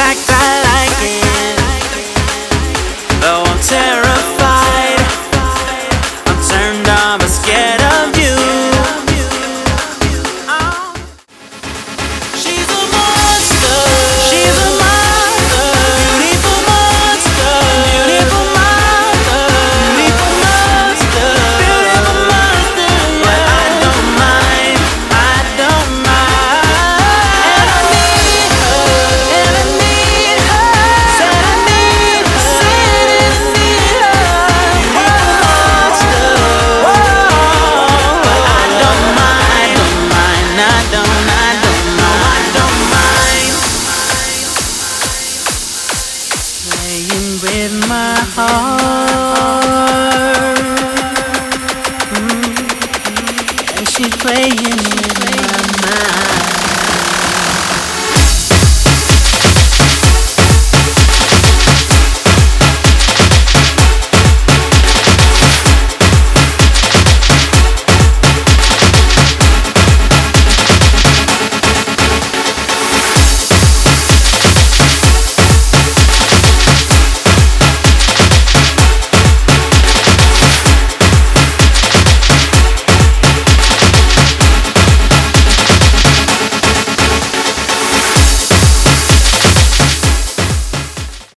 I like it. Though I'm terrified, I'm turned on but scared. with my heart. Mm -hmm. And she's playing with my mind.